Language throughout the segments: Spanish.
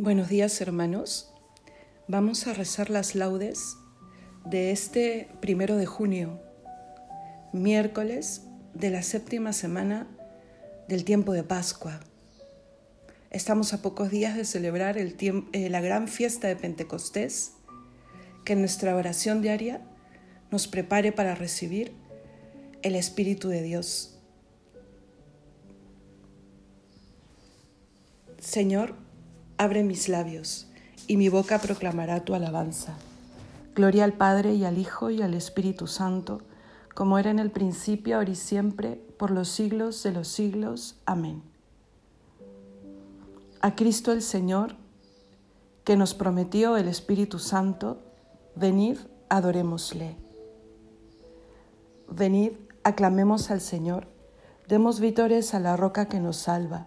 Buenos días hermanos. Vamos a rezar las laudes de este primero de junio, miércoles de la séptima semana del tiempo de Pascua. Estamos a pocos días de celebrar el eh, la gran fiesta de Pentecostés, que nuestra oración diaria nos prepare para recibir el Espíritu de Dios. Señor, Abre mis labios, y mi boca proclamará tu alabanza. Gloria al Padre y al Hijo y al Espíritu Santo, como era en el principio, ahora y siempre, por los siglos de los siglos. Amén. A Cristo el Señor, que nos prometió el Espíritu Santo, venid, adorémosle. Venid, aclamemos al Señor, demos vítores a la roca que nos salva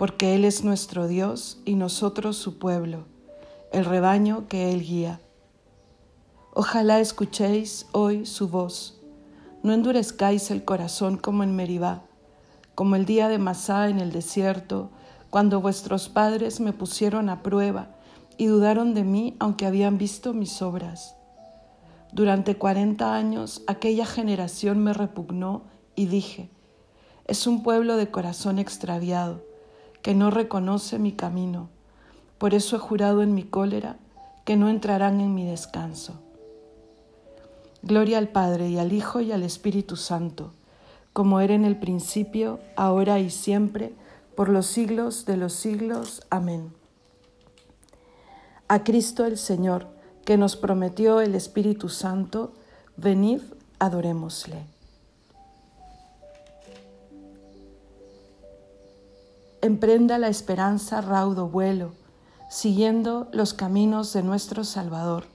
porque Él es nuestro Dios y nosotros su pueblo, el rebaño que Él guía. Ojalá escuchéis hoy su voz, no endurezcáis el corazón como en Meribá, como el día de Masá en el desierto, cuando vuestros padres me pusieron a prueba y dudaron de mí aunque habían visto mis obras. Durante cuarenta años aquella generación me repugnó y dije, es un pueblo de corazón extraviado que no reconoce mi camino. Por eso he jurado en mi cólera que no entrarán en mi descanso. Gloria al Padre y al Hijo y al Espíritu Santo, como era en el principio, ahora y siempre, por los siglos de los siglos. Amén. A Cristo el Señor, que nos prometió el Espíritu Santo, venid, adorémosle. Emprenda la esperanza raudo vuelo, siguiendo los caminos de nuestro Salvador,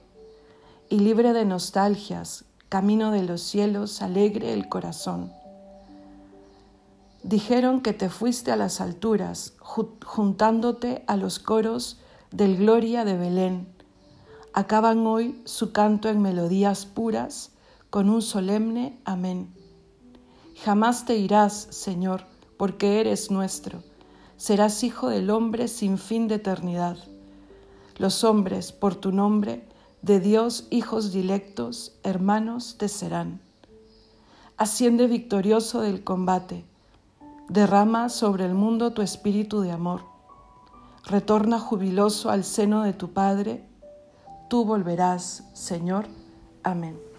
y libre de nostalgias, camino de los cielos, alegre el corazón. Dijeron que te fuiste a las alturas, juntándote a los coros del Gloria de Belén. Acaban hoy su canto en melodías puras, con un solemne amén. Jamás te irás, Señor, porque eres nuestro serás hijo del hombre sin fin de eternidad. Los hombres, por tu nombre, de Dios hijos dilectos, hermanos te serán. Asciende victorioso del combate, derrama sobre el mundo tu espíritu de amor. Retorna jubiloso al seno de tu Padre, tú volverás, Señor. Amén.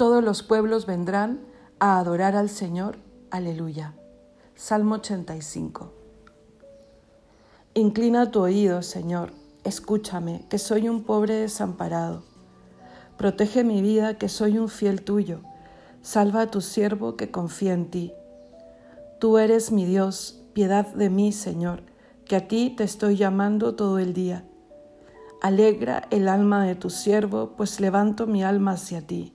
Todos los pueblos vendrán a adorar al Señor. Aleluya. Salmo 85. Inclina tu oído, Señor, escúchame, que soy un pobre desamparado. Protege mi vida, que soy un fiel tuyo. Salva a tu siervo que confía en ti. Tú eres mi Dios, piedad de mí, Señor, que a ti te estoy llamando todo el día. Alegra el alma de tu siervo, pues levanto mi alma hacia ti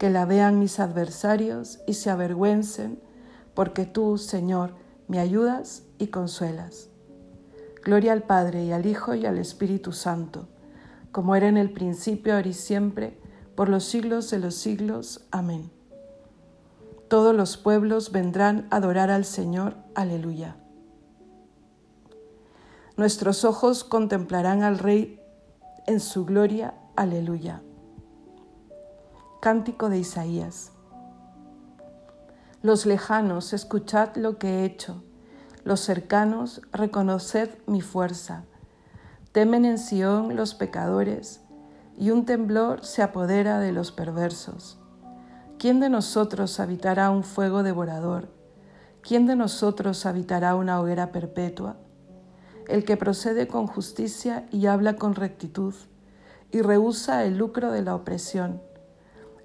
que la vean mis adversarios y se avergüencen, porque tú, Señor, me ayudas y consuelas. Gloria al Padre y al Hijo y al Espíritu Santo, como era en el principio, ahora y siempre, por los siglos de los siglos. Amén. Todos los pueblos vendrán a adorar al Señor. Aleluya. Nuestros ojos contemplarán al Rey en su gloria. Aleluya. Cántico de Isaías. Los lejanos, escuchad lo que he hecho. Los cercanos, reconoced mi fuerza. Temen en Sión los pecadores, y un temblor se apodera de los perversos. ¿Quién de nosotros habitará un fuego devorador? ¿Quién de nosotros habitará una hoguera perpetua? El que procede con justicia y habla con rectitud, y rehúsa el lucro de la opresión.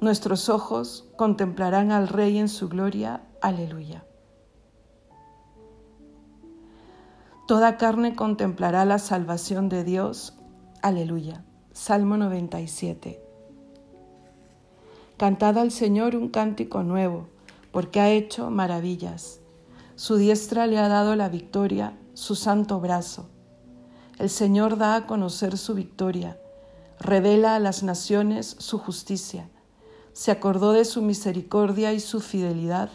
Nuestros ojos contemplarán al Rey en su gloria. Aleluya. Toda carne contemplará la salvación de Dios. Aleluya. Salmo 97. Cantad al Señor un cántico nuevo, porque ha hecho maravillas. Su diestra le ha dado la victoria, su santo brazo. El Señor da a conocer su victoria, revela a las naciones su justicia. Se acordó de su misericordia y su fidelidad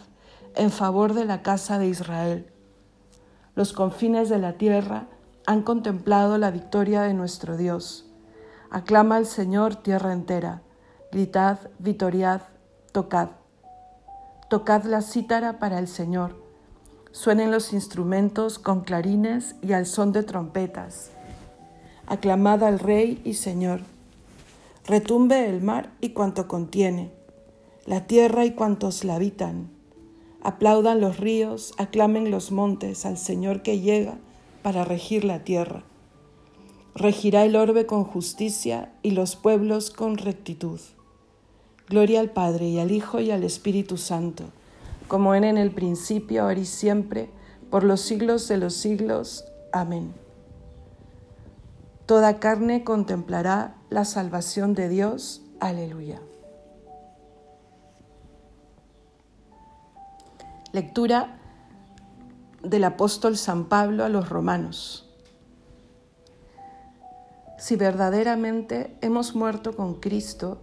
en favor de la casa de Israel. Los confines de la tierra han contemplado la victoria de nuestro Dios. Aclama al Señor tierra entera Gritad, vitoriad, tocad. Tocad la cítara para el Señor. Suenen los instrumentos con clarines y al son de trompetas. Aclamad al Rey y Señor. Retumbe el mar y cuanto contiene, la tierra y cuantos la habitan. Aplaudan los ríos, aclamen los montes al Señor que llega para regir la tierra. Regirá el orbe con justicia y los pueblos con rectitud. Gloria al Padre y al Hijo y al Espíritu Santo, como era en el principio, ahora y siempre, por los siglos de los siglos. Amén. Toda carne contemplará la salvación de Dios. Aleluya. Lectura del apóstol San Pablo a los romanos. Si verdaderamente hemos muerto con Cristo,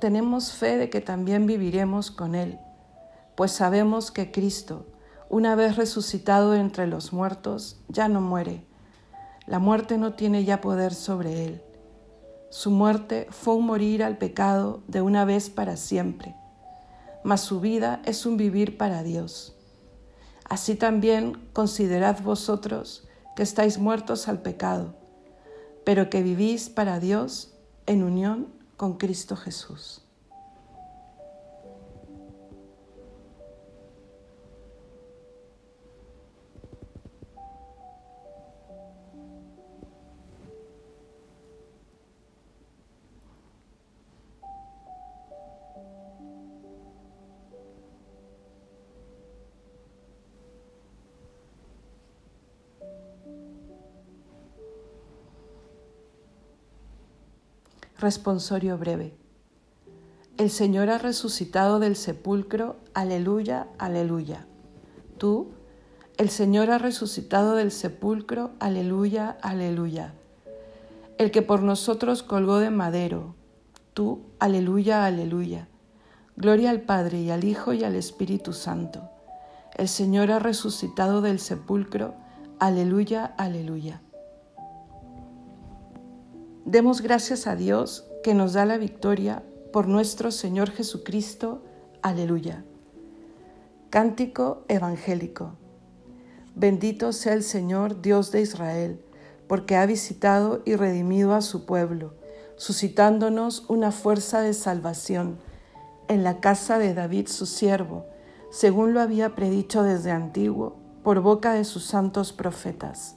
tenemos fe de que también viviremos con Él, pues sabemos que Cristo, una vez resucitado entre los muertos, ya no muere. La muerte no tiene ya poder sobre Él. Su muerte fue un morir al pecado de una vez para siempre, mas su vida es un vivir para Dios. Así también considerad vosotros que estáis muertos al pecado, pero que vivís para Dios en unión con Cristo Jesús. Responsorio breve. El Señor ha resucitado del sepulcro, aleluya, aleluya. Tú, el Señor ha resucitado del sepulcro, aleluya, aleluya. El que por nosotros colgó de madero, tú, aleluya, aleluya. Gloria al Padre y al Hijo y al Espíritu Santo El Señor ha resucitado del sepulcro. Aleluya, aleluya. Demos gracias a Dios que nos da la victoria por nuestro Señor Jesucristo. Aleluya. Cántico evangélico. Bendito sea el Señor, Dios de Israel, porque ha visitado y redimido a su pueblo, suscitándonos una fuerza de salvación en la casa de David su siervo, según lo había predicho desde antiguo por boca de sus santos profetas.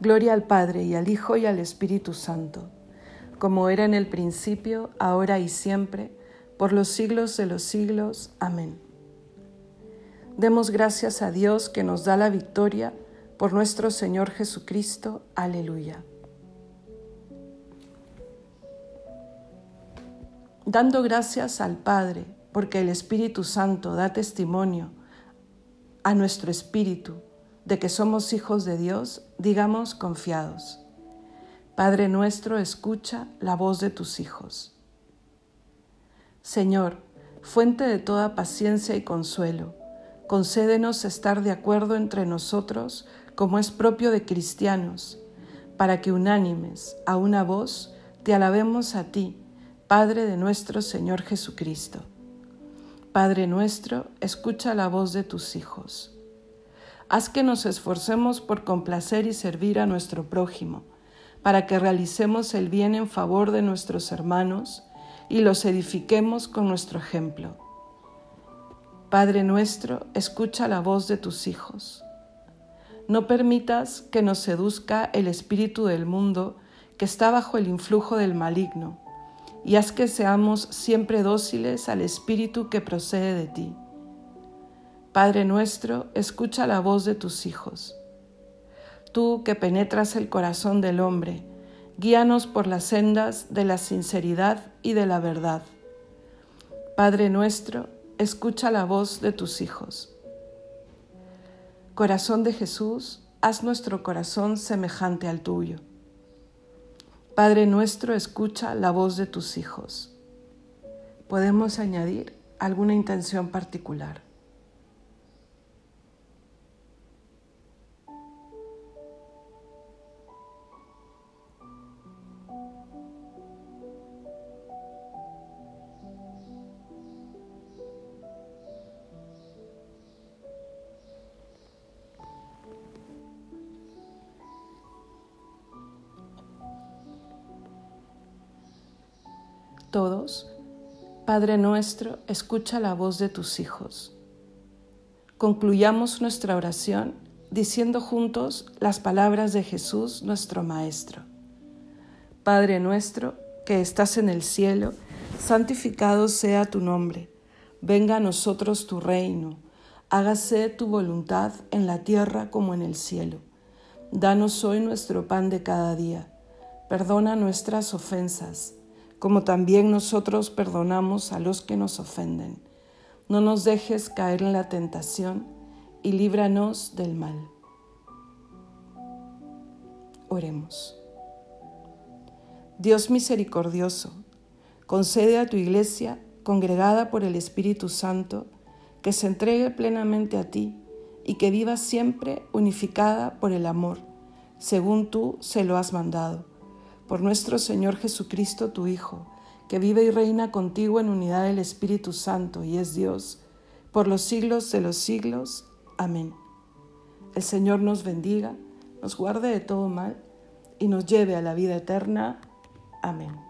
Gloria al Padre y al Hijo y al Espíritu Santo, como era en el principio, ahora y siempre, por los siglos de los siglos. Amén. Demos gracias a Dios que nos da la victoria por nuestro Señor Jesucristo. Aleluya. Dando gracias al Padre, porque el Espíritu Santo da testimonio a nuestro espíritu de que somos hijos de Dios, digamos confiados. Padre nuestro, escucha la voz de tus hijos. Señor, fuente de toda paciencia y consuelo, concédenos estar de acuerdo entre nosotros como es propio de cristianos, para que unánimes, a una voz, te alabemos a ti, Padre de nuestro Señor Jesucristo. Padre nuestro, escucha la voz de tus hijos. Haz que nos esforcemos por complacer y servir a nuestro prójimo, para que realicemos el bien en favor de nuestros hermanos y los edifiquemos con nuestro ejemplo. Padre nuestro, escucha la voz de tus hijos. No permitas que nos seduzca el espíritu del mundo que está bajo el influjo del maligno, y haz que seamos siempre dóciles al espíritu que procede de ti Padre nuestro, escucha la voz de tus hijos. Tú que penetras el corazón del hombre, guíanos por las sendas de la sinceridad y de la verdad. Padre nuestro, escucha la voz de tus hijos. Corazón de Jesús, haz nuestro corazón semejante al tuyo. Padre nuestro, escucha la voz de tus hijos. Podemos añadir alguna intención particular. Todos, Padre nuestro, escucha la voz de tus hijos. Concluyamos nuestra oración diciendo juntos las palabras de Jesús, nuestro Maestro. Padre nuestro, que estás en el cielo, santificado sea tu nombre. Venga a nosotros tu reino. Hágase tu voluntad en la tierra como en el cielo. Danos hoy nuestro pan de cada día. Perdona nuestras ofensas como también nosotros perdonamos a los que nos ofenden. No nos dejes caer en la tentación y líbranos del mal. Oremos. Dios misericordioso, concede a tu iglesia, congregada por el Espíritu Santo, que se entregue plenamente a ti y que viva siempre unificada por el amor, según tú se lo has mandado por nuestro Señor Jesucristo, tu Hijo, que vive y reina contigo en unidad del Espíritu Santo y es Dios, por los siglos de los siglos. Amén. El Señor nos bendiga, nos guarde de todo mal y nos lleve a la vida eterna. Amén.